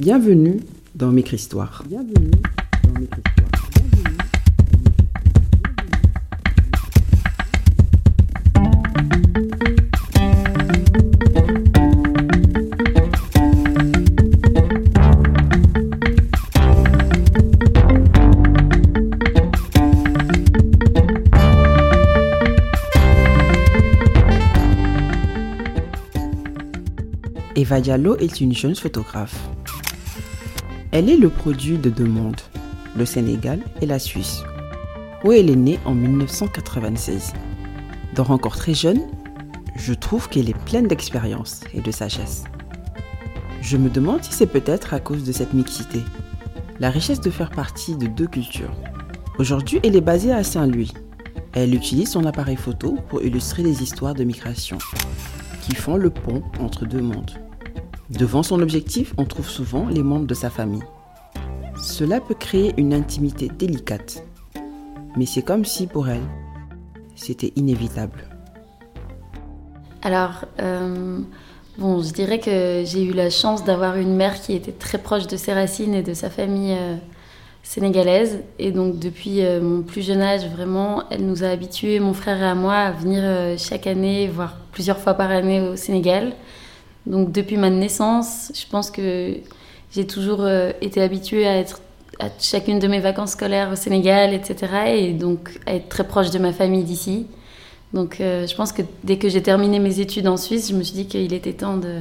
Bienvenue dans Micro-Histoire. Bienvenue dans Micro-Histoire. Eva Diallo est une jeune photographe. Elle est le produit de deux mondes, le Sénégal et la Suisse, où elle est née en 1996. Donc encore très jeune, je trouve qu'elle est pleine d'expérience et de sagesse. Je me demande si c'est peut-être à cause de cette mixité, la richesse de faire partie de deux cultures. Aujourd'hui, elle est basée à Saint-Louis. Elle utilise son appareil photo pour illustrer des histoires de migration qui font le pont entre deux mondes. Devant son objectif, on trouve souvent les membres de sa famille. Cela peut créer une intimité délicate, mais c'est comme si pour elle, c'était inévitable. Alors, euh, je dirais que j'ai eu la chance d'avoir une mère qui était très proche de ses racines et de sa famille euh, sénégalaise. Et donc, depuis euh, mon plus jeune âge, vraiment, elle nous a habitués, mon frère et moi, à venir chaque année, voire plusieurs fois par année au Sénégal. Donc depuis ma naissance, je pense que j'ai toujours euh, été habituée à être à chacune de mes vacances scolaires au Sénégal, etc. Et donc à être très proche de ma famille d'ici. Donc euh, je pense que dès que j'ai terminé mes études en Suisse, je me suis dit qu'il était temps de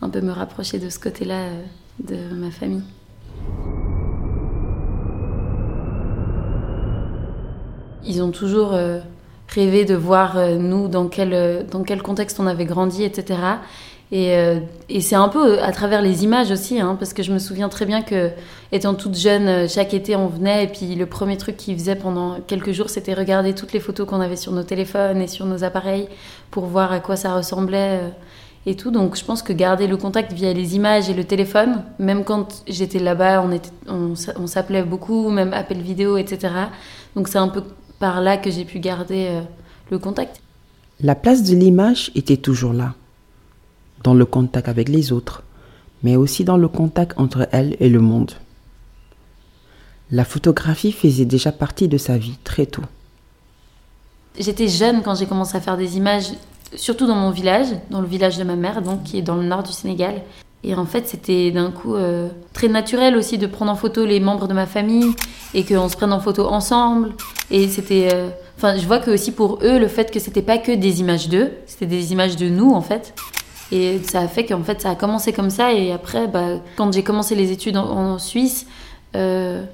un peu me rapprocher de ce côté-là euh, de ma famille. Ils ont toujours rêvé de voir nous dans quel, dans quel contexte on avait grandi, etc. Euh, et, c'est un peu à travers les images aussi, hein, parce que je me souviens très bien que, étant toute jeune, euh, chaque été on venait, et puis le premier truc qu'ils faisaient pendant quelques jours, c'était regarder toutes les photos qu'on avait sur nos téléphones et sur nos appareils pour voir à quoi ça ressemblait euh, et tout. Donc je pense que garder le contact via les images et le téléphone, même quand j'étais là-bas, on, s'appelait beaucoup, même appel vidéo, etc. Donc c'est un peu par là que j'ai pu garder le contact. La place de l'image était toujours là dans le contact avec les autres, mais aussi dans le contact entre elle et le monde. La photographie faisait déjà partie de sa vie très tôt. J'étais jeune quand j'ai commencé à faire des images, surtout dans mon village, dans le village de ma mère, donc qui est dans le nord du Sénégal. Et en fait, c'était d'un coup euh, très naturel aussi de prendre en photo les membres de ma famille et qu'on se prenne en photo ensemble. Et c'était. Euh, enfin, je vois que aussi pour eux, le fait que c'était pas que des images d'eux, c'était des images de nous en fait. Et ça a fait qu'en fait, ça a commencé comme ça. Et après, bah, quand j'ai commencé les études en, Suisse, euh,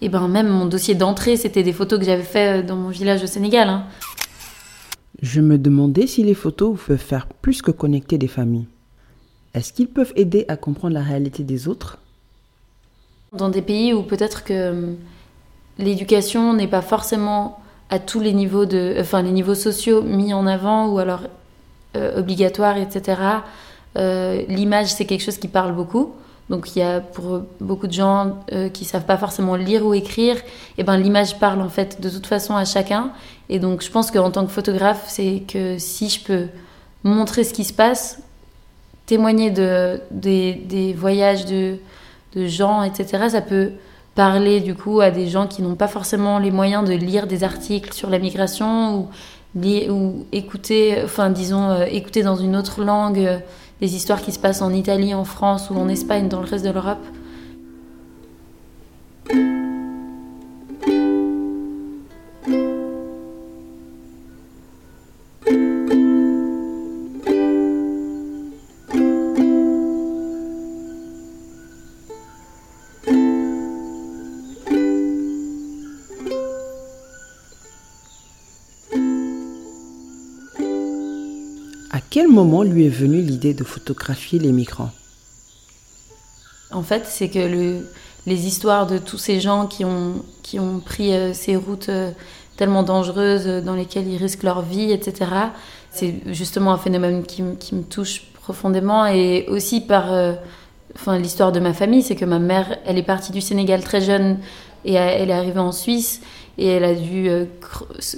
et ben même mon dossier d'entrée, c'était des photos que j'avais fait dans mon village au Sénégal. Hein. Je me demandais si les photos peuvent faire plus que connecter des familles. Est-ce qu'ils peuvent aider à comprendre la réalité des autres? Dans des pays où peut-être que hum, l'éducation n'est pas forcément à tous les niveaux de, enfin les niveaux sociaux mis en avant ou alors euh, obligatoire, etc. Euh, l'image, c'est quelque chose qui parle beaucoup. Donc il y a pour beaucoup de gens euh, qui savent pas forcément lire ou écrire, et ben l'image parle en fait de toute façon à chacun. Et donc je pense qu'en tant que photographe, c'est que si je peux montrer ce qui se passe, témoigner de, des, voyages de, de, gens, etc., ça peut parler du coup à des gens qui n'ont pas forcément les moyens de lire des articles sur la migration ou ou écouter, enfin disons, euh, écouter dans une autre langue euh, des histoires qui se passent en Italie, en France ou en Espagne, dans le reste de l'Europe. Quel moment lui est venue l'idée de photographier les migrants? En fait, c'est que le, les histoires de tous ces gens qui ont, pris euh, ces routes euh, tellement dangereuses euh, dans lesquelles ils risquent leur vie, etc., c'est justement un phénomène qui, me touche profondément et aussi par l'histoire de ma famille, c'est que ma mère, elle est partie du Sénégal très jeune et elle est arrivée en Suisse et elle a dû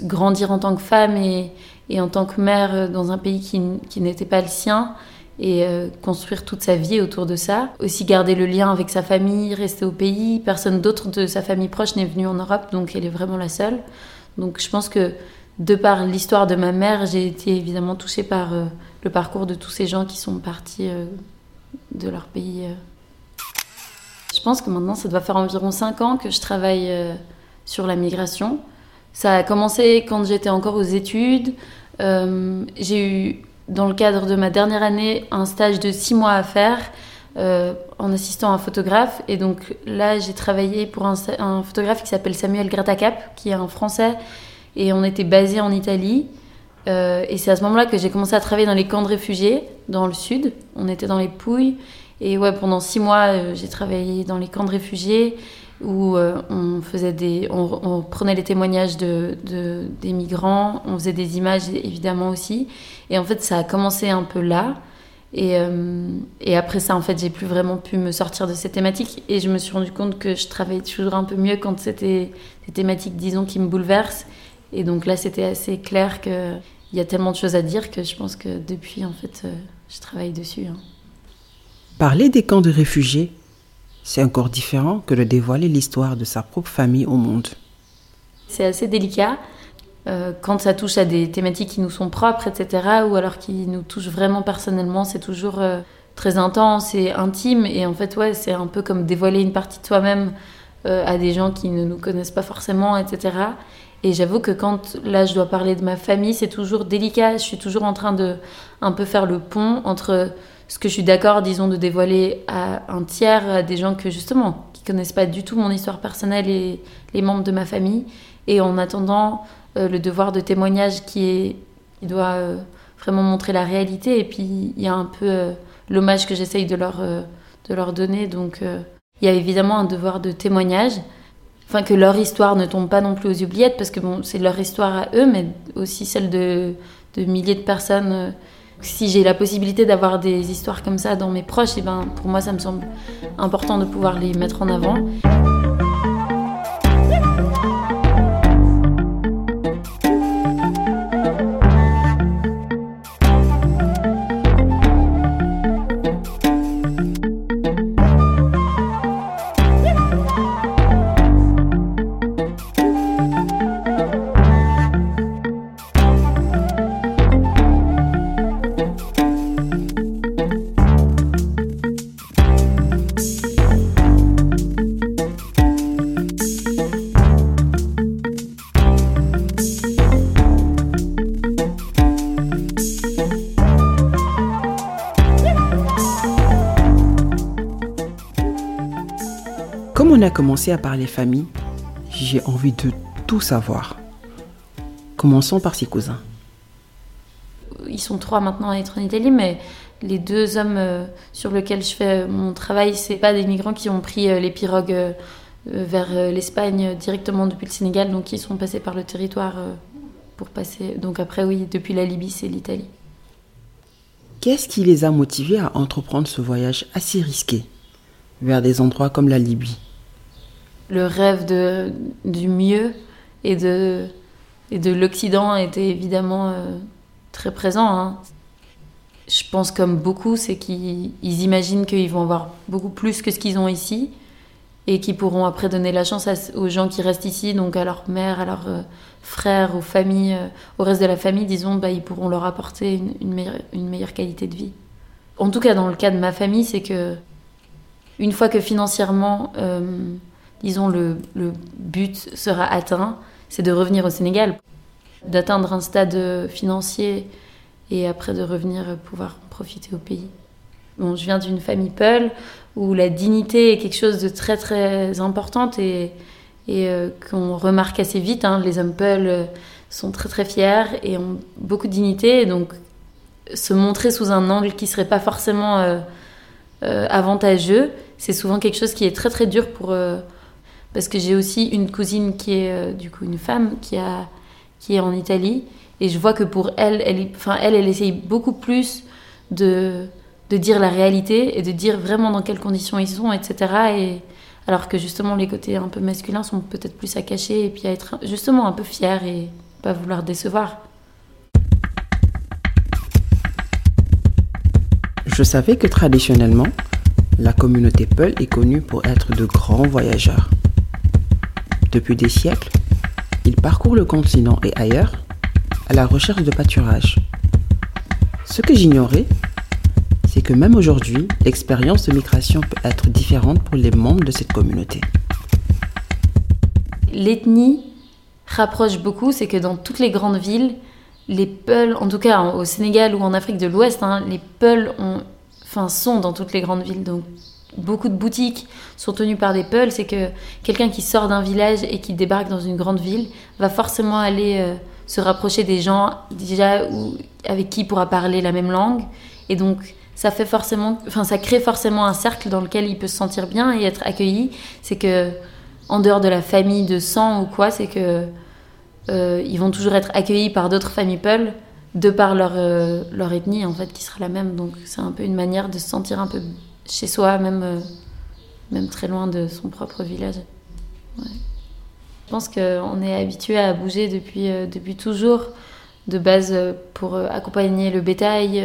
grandir en tant que femme et, et en tant que mère euh, dans un pays qui, n'était pas le sien. et euh, construire toute sa vie autour de ça. Aussi garder le lien avec sa famille, rester au pays. Personne d'autre de sa famille proche n'est venu en Europe, donc elle est vraiment la seule. Donc je pense que de par l'histoire de ma mère, j'ai été évidemment touchée par euh, le parcours de tous ces gens qui sont partis de leur pays. Je pense que maintenant, ça doit faire environ 5 ans que je travaille sur la migration. Ça a commencé quand j'étais encore aux études. j'ai eu dans le cadre de ma dernière année, un stage de six mois à faire euh, en assistant à un photographe. Et donc là, j'ai travaillé pour un, photographe qui s'appelle Samuel Gratacap, qui est un Français, et on était basé en Italie. Euh, et c'est à ce moment-là que j'ai commencé à travailler dans les camps de réfugiés, dans le sud. On était dans les Pouilles. Et ouais, pendant six mois, euh, j'ai travaillé dans les camps de réfugiés où euh, on, faisait des, on, prenait les témoignages de, des migrants, on faisait des images évidemment aussi. Et en fait, ça a commencé un peu là. Et, euh, et après ça, en fait, j'ai plus vraiment pu me sortir de ces thématiques. Et je me suis rendu compte que je travaillais toujours un peu mieux quand c'était des thématiques, disons, qui me bouleversent. Et donc là, c'était assez clair qu'il y a tellement de choses à dire que je pense que depuis, en fait, euh, je travaille dessus. Hein. Parler des camps de réfugiés, c'est encore différent que de dévoiler l'histoire de sa propre famille au monde. C'est assez délicat euh, quand ça touche à des thématiques qui nous sont propres, etc., ou alors qui nous touchent vraiment personnellement, c'est toujours euh, très intense et intime. Et en fait, ouais, c'est un peu comme dévoiler une partie de soi-même euh, à des gens qui ne nous connaissent pas forcément, etc. Et j'avoue que quand là je dois parler de ma famille, c'est toujours délicat. Je suis toujours en train de un peu faire le pont entre ce que je suis d'accord, disons, de dévoiler à un tiers, à des gens que justement, qui connaissent pas du tout mon histoire personnelle et les membres de ma famille, et en attendant euh, le devoir de témoignage qui est, doit euh, vraiment montrer la réalité, et puis il y a un peu euh, l'hommage que j'essaye de leur de leur donner, donc il y a évidemment un devoir de témoignage, enfin que leur histoire ne tombe pas non plus aux oubliettes, parce que bon, c'est leur histoire à eux, mais aussi celle de, de milliers de personnes si j'ai la possibilité d'avoir des histoires comme ça dans mes proches, et eh ben, pour moi, ça me semble important de pouvoir les mettre en avant. On a commencé à parler famille, j'ai envie de tout savoir. Commençons par ses cousins. Ils sont trois maintenant à être en Italie, mais les deux hommes euh, sur lesquels je fais mon travail, c'est pas des migrants qui ont pris euh, les pirogues euh, vers l'Espagne directement depuis le Sénégal, donc ils sont passés par le territoire pour passer. Donc après, oui, depuis la Libye, c'est l'Italie. Qu'est-ce qui les a motivés à entreprendre ce voyage assez risqué vers des endroits comme la Libye? Le rêve de, du mieux et de, et de l'Occident était évidemment euh, très présent. Hein. Je pense comme beaucoup, c'est qu'ils imaginent qu'ils vont avoir beaucoup plus que ce qu'ils ont ici et qu'ils pourront après donner la chance aux gens qui restent ici, donc à leur mère, à leurs euh, frères, aux familles, euh, au reste de la famille, disons, bah, ils pourront leur apporter une, meilleure, une meilleure qualité de vie. En tout cas, dans le cas de ma famille, c'est que une fois que financièrement disons, le, but sera atteint, c'est de revenir au Sénégal, d'atteindre un stade financier et après de revenir pouvoir profiter au pays. Bon, je viens d'une famille Peul où la dignité est quelque chose de très très important et, euh, qu'on remarque assez vite. Hein. Les hommes Peul euh, sont très très fiers et ont beaucoup de dignité. Donc se montrer sous un angle qui serait pas forcément euh, avantageux, c'est souvent quelque chose qui est très très dur pour parce que j'ai aussi une cousine qui est euh, du coup une femme qui, a, qui est en Italie et je vois que pour elle, elle, enfin, elle, elle essaye beaucoup plus de, de dire la réalité et de dire vraiment dans quelles conditions ils sont, etc. Et, alors que justement les côtés un peu masculins sont peut-être plus à cacher et puis à être justement un peu fiers et pas vouloir décevoir. Je savais que traditionnellement, la communauté Peul est connue pour être de grands voyageurs. Depuis des siècles, ils parcourent le continent et ailleurs à la recherche de pâturage. Ce que j'ignorais, c'est que même aujourd'hui, l'expérience de migration peut être différente pour les membres de cette communauté. L'ethnie rapproche beaucoup, c'est que dans toutes les grandes villes, les Peuls, en tout cas au Sénégal ou en Afrique de l'Ouest, hein, les Peuls ont, enfin, sont dans toutes les grandes villes. Beaucoup de boutiques sont tenues par des Peuls. C'est que quelqu'un qui sort d'un village et qui débarque dans une grande ville va forcément aller euh, se rapprocher des gens déjà avec qui il pourra parler la même langue. Et donc ça fait forcément, enfin ça crée forcément un cercle dans lequel il peut se sentir bien et être accueilli. C'est que en dehors de la famille de sang ou quoi, c'est que euh, ils vont toujours être accueillis par d'autres familles Peul de par leur, euh, leur ethnie en fait qui sera la même. Donc c'est un peu une manière de se sentir un peu chez soi, même, euh, même très loin de son propre village. Je pense qu'on est habitué à bouger depuis, depuis toujours, de base pour accompagner le bétail,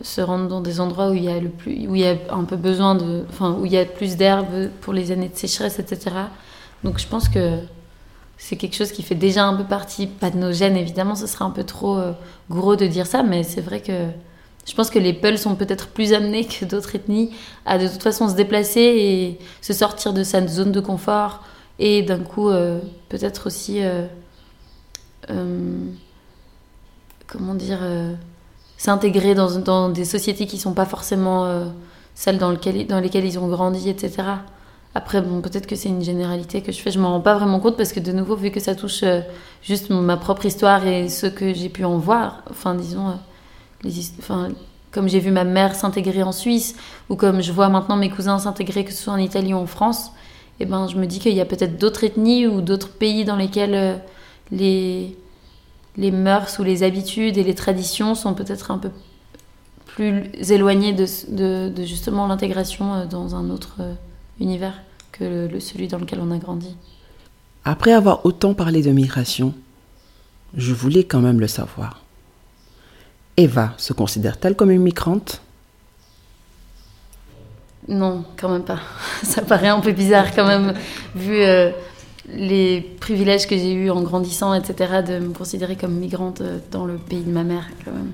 se rendre dans des endroits où il y a le plus, où il y a un peu besoin de, enfin où il y a plus d'herbe pour les années de sécheresse, etc. Donc je pense que c'est quelque chose qui fait déjà un peu partie, pas de nos gènes évidemment, ce serait un peu trop euh, gros de dire ça, mais c'est vrai que je pense que les Peuls sont peut-être plus amenés que d'autres ethnies à de toute façon se déplacer et se sortir de sa zone de confort et d'un coup euh, peut-être aussi euh, comment dire s'intégrer dans, des sociétés qui sont pas forcément celles dans, lesquelles ils ont grandi, etc. Après, bon, peut-être que c'est une généralité que je fais, je m'en rends pas vraiment compte parce que de nouveau, vu que ça touche euh, juste ma propre histoire et ce que j'ai pu en voir, enfin, disons, euh, comme j'ai vu ma mère s'intégrer en Suisse ou comme je vois maintenant mes cousins s'intégrer, que ce soit en Italie ou en France, eh ben, je me dis qu'il y a peut-être d'autres ethnies ou d'autres pays dans lesquels euh, les, les mœurs ou les habitudes et les traditions sont peut-être un peu plus éloignées de, de, justement l'intégration dans un autre univers que le, celui dans lequel on a grandi. Après avoir autant parlé de migration, je voulais quand même le savoir. Eva se considère-t-elle comme une migrante? Non, quand même pas. Ça paraît un peu bizarre quand même, vu euh, les privilèges que j'ai eus en grandissant, etc., de me considérer comme migrante euh, dans le pays de ma mère quand même.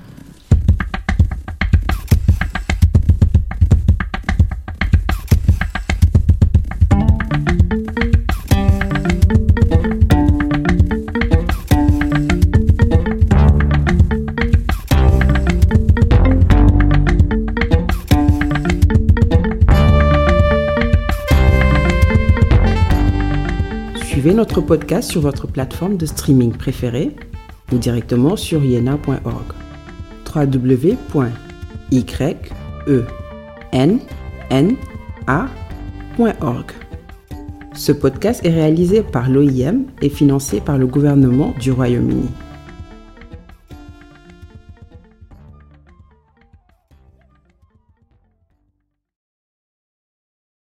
Notre podcast sur votre plateforme de streaming préférée ou directement sur yena.org. www.yenna.org. Ce podcast est réalisé par l'OIM et financé par le gouvernement du Royaume-Uni.